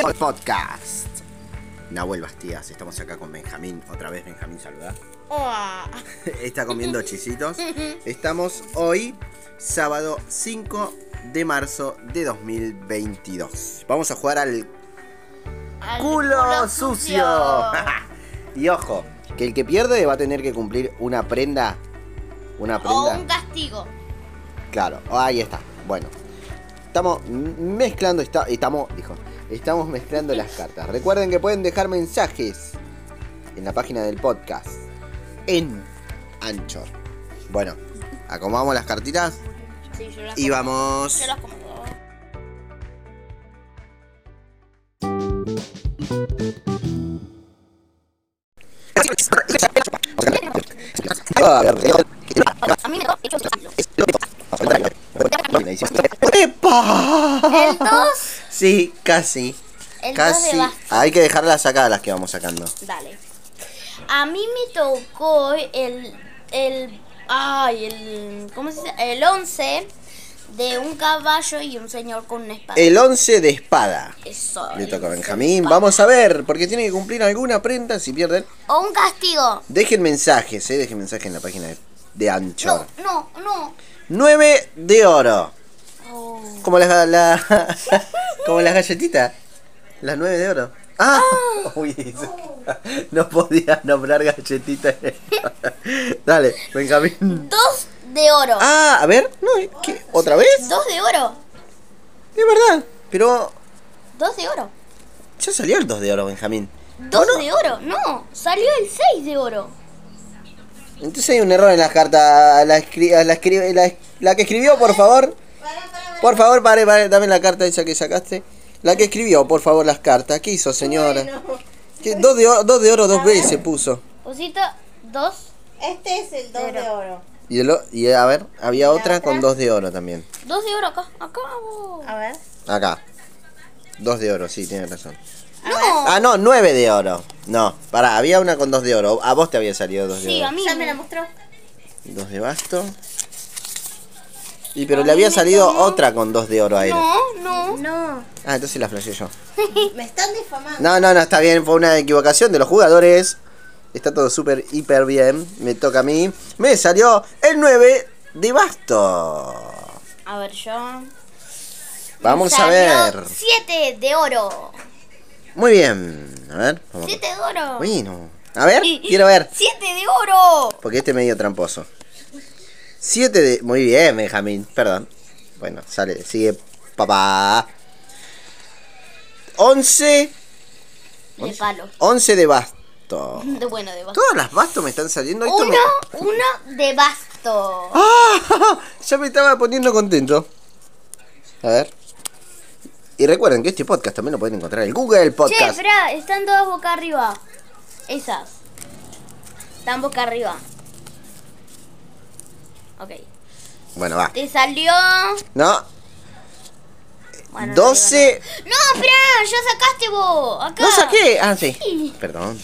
Podcast. Nahuel Bastías, estamos acá con Benjamín. Otra vez Benjamín, saluda. Está comiendo chisitos. Estamos hoy, sábado 5 de marzo de 2022. Vamos a jugar al Al culo sucio. y ojo, que el que pierde va a tener que cumplir una prenda. Una o prenda. un castigo. Claro, ahí está. Bueno, estamos mezclando, está, estamos, dijo, estamos mezclando las cartas. Recuerden que pueden dejar mensajes en la página del podcast en Anchor. Bueno, acomodamos las cartitas Sí, yo las y como- vamos. Yo las toca. ¡Epa! El 2. Sí, casi. El 2 Casi. basta. Hay que dejarlas acá las que vamos sacando. Dale. A mí me tocó el. el ay, el. ¿Cómo se dice? El 11 de un caballo y un señor con una espada. El 11 de espada. Eso. Le toca a Benjamín. Vamos a ver, porque tiene que cumplir alguna prenda si pierden. O un castigo. Dejen mensajes, eh, dejen mensajes en la página de, de Anchor. No, no, no. 9 de oro. Como las la, como las galletitas. Las 9 de oro. Ah, uy, se- no podía nombrar galletitas. Dale, Benjamín. Dos de oro. Ah, a ver, no, ¿qué? ¿Otra vez? Dos de oro. Es verdad, pero Dos de oro. ya salió el 2 de oro, Benjamín. Dos de oro. No, salió el 6 de oro. Entonces hay un error en las cartas. La, escri- la, escri- la, la que escribió, por favor. Por favor, pare, pare, dame la carta esa que sacaste. La que escribió, por favor, las cartas. ¿Qué hizo, señora? ¿Qué? Dos, de oro, dos de oro dos veces puso. Osito, dos. Este es el 2 de oro. Y, el y a ver, había la otra otra? con dos de oro también. Dos de oro acá. Acá. vos. A ver. Acá. Dos de oro, sí, tienes razón. No. Ah, no, nueve de oro. No, pará, había una con dos de oro. A vos te había salido dos de Sí, oro. a mí. Ya me la mostró. Dos de basto. Y pero le había salido otra con dos de oro a él. No, no. No. Ah, entonces la flasheé yo. Me están difamando. No, no, no, está bien, fue una equivocación de los jugadores. Está todo súper, hiper bien. Me toca a mí. Me salió el 9 de basto. A ver, yo. Vamos a ver. Siete de oro. Muy bien. A ver. Vamos. Siete de oro. Bueno. A ver, quiero ver. Siete de oro. Porque este es medio tramposo. 7 de. Muy bien, Benjamín. Perdón. Bueno, sale. Sigue papá. 11. De palo. 11 de basto. De bueno, de basto. Todas las bastos me están saliendo. Esto me- Uno, uno de basto. ¡Ah! Ya me estaba poniendo contento. A ver. Y recuerden que este podcast también lo pueden encontrar en Google Che, Podcast. espera, están todas boca arriba. Esas. Están boca arriba. Ok. bueno, va. Te salió. No, Bueno, no 12. digo nada. No, espera, ya sacaste vos. Acá. No saqué. Ah, sí. Sí. Perdón.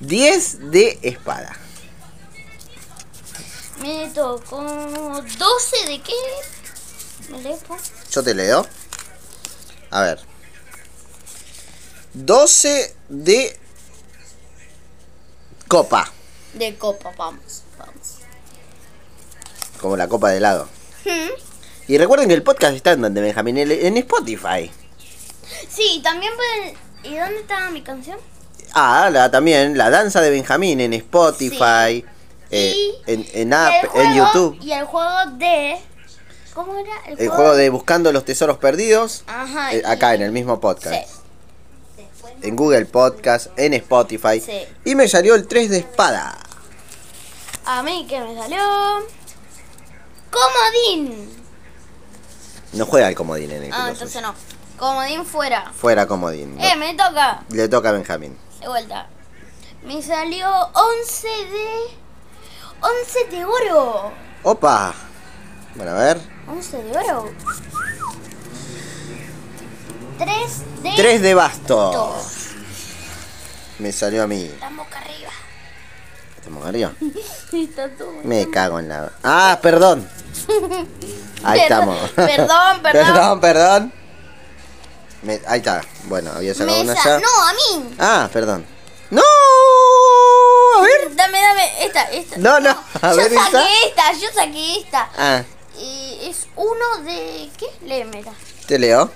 10 de espada. Me tocó. ¿12 de qué? ¿Me lees, po? Yo te leo. A ver. 12 de copa. De copa, vamos. Vamos. Como la copa de helado. Hmm. Y recuerden que el podcast está en donde Benjamín en Spotify. Sí, también pueden. ¿Y dónde está mi canción? Ah, la, también la danza de Benjamín en Spotify, eh, Y en, en Y app, en YouTube. Y el juego de. ¿Cómo era? El juego de Buscando los Tesoros Perdidos, Ajá. eh, acá en el mismo podcast. Sí. En Google Podcast, en Spotify. Sí. Y me salió el 3 de espada. A mí que me salió. Comodín. No juega el comodín en el Ah, entonces no. Comodín fuera. Fuera comodín. Eh, me toca. Le toca a Benjamín. De vuelta. Me salió 11 de. 11 de oro. Opa. Bueno, a ver. 11 de oro. 3 de. 3 de basto. Dos. Me salió a mí. Estamos acá arriba. Está todo. Me cago en la... Ah, perdón. Ahí Perdón, estamos. perdón, perdón. perdón, perdón. Me- ahí está. Bueno, había sacado una ya. No, a mí. Ah, perdón. ¡No! A ver. Dame, dame. Esta, esta. No, no. A yo ver saqué esa. esta, yo saqué esta. Ah, Y es uno de. ¿Qué? Léemela. te leo.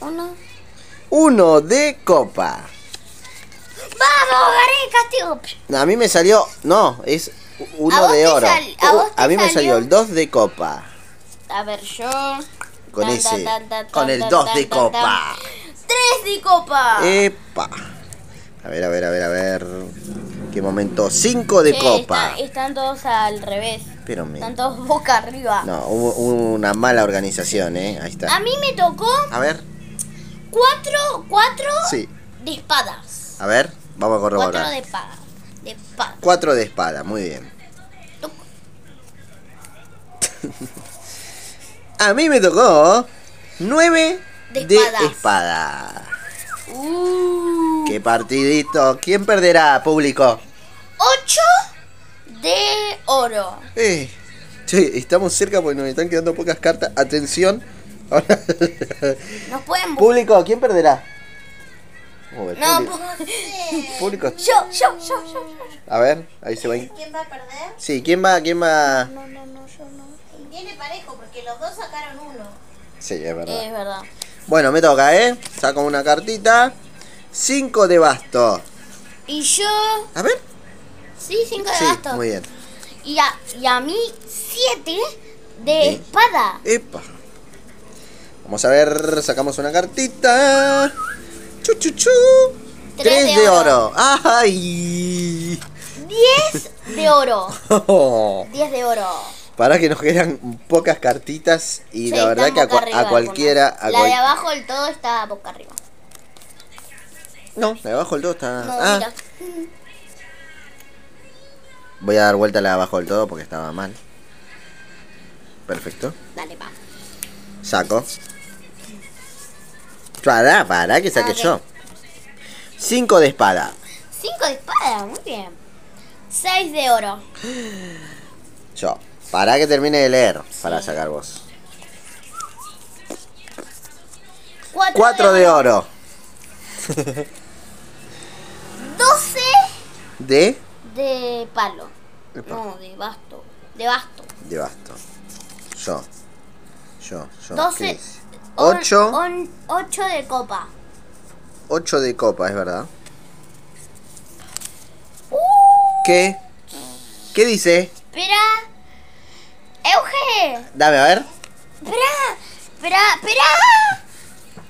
Uno. Uno de copa. ¡Vamos! ¡Gané castigo! A mí me salió. No, es ¿A uno de oro. sal- a Uh, a mí me salió? salió el 2 de copa. A ver, yo. Con Tan, ese. tan, tan, Con el tan, 2 tan, de copa. ¡Tres de copa! Epa. A ver, a ver, a ver, a ver. Qué momento. 5 de copa. Están, están todos al revés. Pero me. Están todos boca arriba. No, hubo, hubo una mala organización, ¿eh? Ahí A está. mí me tocó A ver. cuatro, cuatro Sí. de espadas. A ver. Vamos a Cuatro corroborar. de espadas. De espadas. 4 de espada, muy bien. A mí me tocó 9 De espada. Uh, Qué partidito. ¿Quién perderá, público? ocho de oro. Eh, che, estamos cerca porque nos están quedando pocas cartas. Atención. Nos pueden público, ¿quién perderá? Oh, No, público, pu- público. yo, yo, yo, yo, yo. A ver, ahí se va. ¿Quién va a perder? Sí, ¿quién va? ¿Quién va? No, no, no, yo no. Viene parejo porque los dos sacaron uno. Sí, es verdad. Es verdad. Bueno, me toca, ¿eh? Saco una cartita. 5 de basto. Y yo, A ver. sí, cinco de Sí, bastos. muy bien. Y a, y a mí, siete de Sí. espada. Epa. Vamos a ver, sacamos una cartita. Chu, chu, chu. Tres 3 de de oro. oro. ¡Ay! Diez de oro. Diez de oro. Para que nos quedan pocas cartitas y Sí, la verdad que a, arriba cualquiera... A La cual- de abajo del todo está boca arriba. No, la de abajo del todo está... No, ah, mira. voy a dar vuelta a la de abajo del todo porque estaba mal. Perfecto. Dale, va. Saco. Para, para, que saque yo. 5 de espada. Cinco de espada, muy bien. Seis de oro. Yo. Para que termine de leer. Para sacar vos. Cuatro, 4 de oro. Doce De... de palo. Epa. No, de basto. De basto. De basto. Yo. Yo, yo. Doce. 8. on- on- ocho de copa. 8 de copa, es verdad. Uh, ¿Qué? ¿Qué dice? espera. Euge. Dame, a ver. Espera. Espera, espera.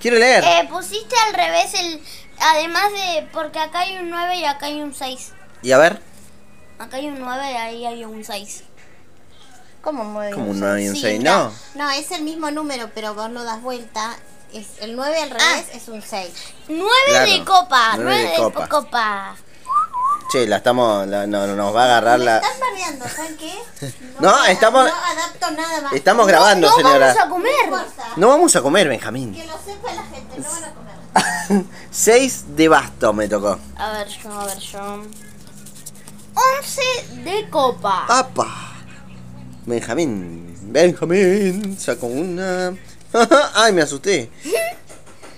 Quiero leer. Eh, pusiste al revés el... Además de... Porque acá hay un 9 y acá hay un 6. Y a ver. Acá hay un 9 y ahí hay un 6. ¿Cómo mueve? Como un 9 y un Sí, 6, mira. no. No, es el mismo número, pero vos lo das vuelta. Es el 9 al revés es un 6. 9 Claro, de copa. nueve 9 de de copa. copa. Che, la estamos. la- no, no, nos va a agarrar Me la. están bardeando, ¿saben qué? No, me- estamos- No adapto nada más. Estamos grabando, no señora. vamos a No comer. No vamos a comer, Benjamín. Que lo sepa la gente, no van a comer. 6 de basto me tocó. A ver yo, a ver yo. 11 de copa. ¡Apa! Benjamín. Benjamín. Saco una. Ay, me asusté.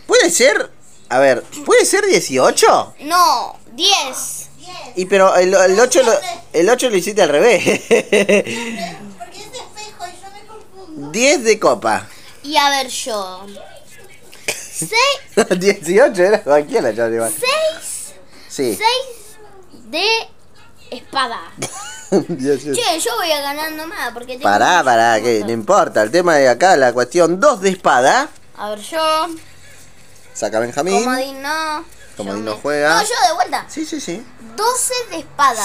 ¿Puede ser? A ver, ¿puede ser 18? No, 10. 10. Y pero el, el 8 lo, el 8 lo hiciste al revés. Porque es espejo y yo me confundo. 10 de copa. Y a ver yo. 6, 18 era cualquiera, yo igual. 6, Sí. 6 de espada. 18. Che, yo voy a ganando más porque tengo Pará, pará, que no importa. El tema de acá, la cuestión 2 de espada. A ver yo. Saca Benjamín. Comodín no. Comodín no me- juega. No, yo de vuelta. Sí, sí, sí. 12 de espada.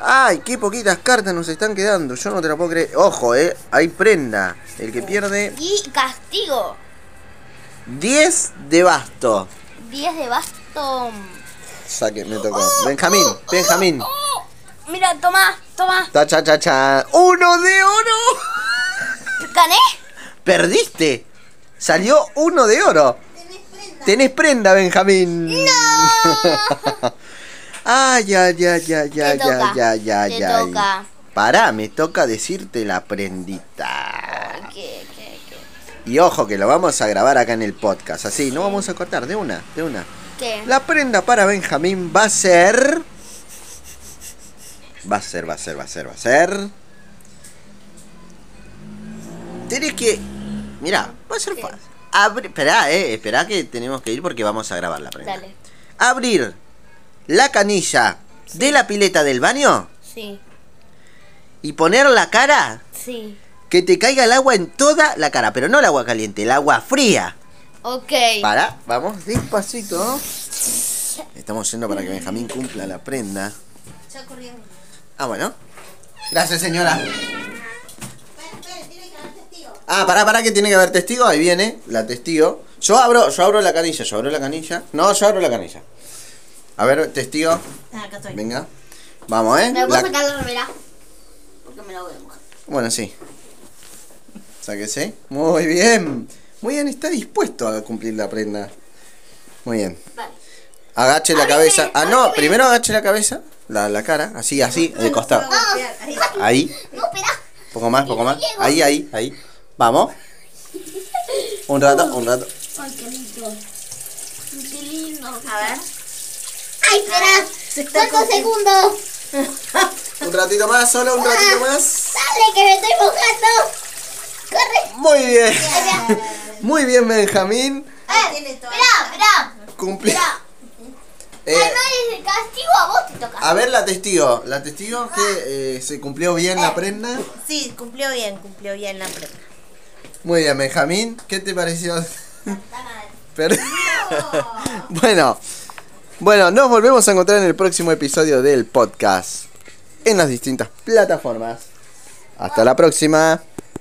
Ay, qué poquitas cartas nos están quedando. Yo no te la puedo creer. Ojo, eh. Hay prenda. El que pierde Y castigo. 10 de basto. 10 de basto. Saque, me tocó. Benjamín, Benjamín. Oh, mira, toma, toma. Ta cha cha cha. ¡Uno de oro! ¿Gané? Perdiste. Salió uno de oro. Tenés prenda. Tenés prenda, Benjamín. ¡No! Ay, ay, ay, ay, Te ay, toca, ay, ay, ay, te ay. toca. Pará, me toca decirte la prendita. ¿Qué, qué, qué? Y ojo que lo vamos a grabar acá en el podcast. Así, no vamos a cortar de una, de una. ¿Qué? La prenda para Benjamín va a ser. Va a ser, va a ser, va a ser, va a ser. Tienes que. Mira, va a ser fácil. Abri... Esperá, eh. Esperá que tenemos que ir porque vamos a grabar la prenda. Dale. Abrir la canilla de la pileta del baño Sí, y poner la cara. sí. Que te caiga el agua en toda la cara. Pero no el agua caliente, el agua fría. Ok. Para, vamos despacito. Estamos yendo para que Benjamín cumpla la prenda. Ya corriendo. Ah, bueno. Gracias, señora. Ah, pará, pará, que tiene que haber testigo. Ahí viene la testigo. Yo abro, yo abro la canilla, yo abro la canilla. No, yo abro la canilla. A ver, testigo. Ah, acá estoy. Venga. Vamos, ¿eh? ¿Me puedo La- sacar la remera? Porque me la voy a mojar. Bueno, sí. Sáquese. Muy bien. Muy bien, está dispuesto a cumplir la prenda. Muy bien. Vale. Agache la cabeza. Ah, no, abrime. primero agache la cabeza. La, la cara, así, así, de costado. Ahí. Ahí. No, espera. Poco más, poco más. Ahí, ahí, ahí. Vamos. Un rato, un rato. Ay, qué lindo. Qué lindo. A ver. Ay, espera. ¿Cuántos segundos? Un ratito más, solo un ratito más. Dale, que me estoy mojando. Corre. Muy bien. Muy bien, Benjamín. Todo. Espera, espera. Cumplí. Eh, castigo, a vos te toca. a ver la testigo. La testigo que eh, se cumplió bien la prenda. Sí, cumplió bien, cumplió bien la prenda. Muy bien, Benjamín. ¿Qué te pareció? Pero- bueno, bueno, nos volvemos a encontrar en el próximo episodio del podcast en las distintas plataformas. Hasta la próxima.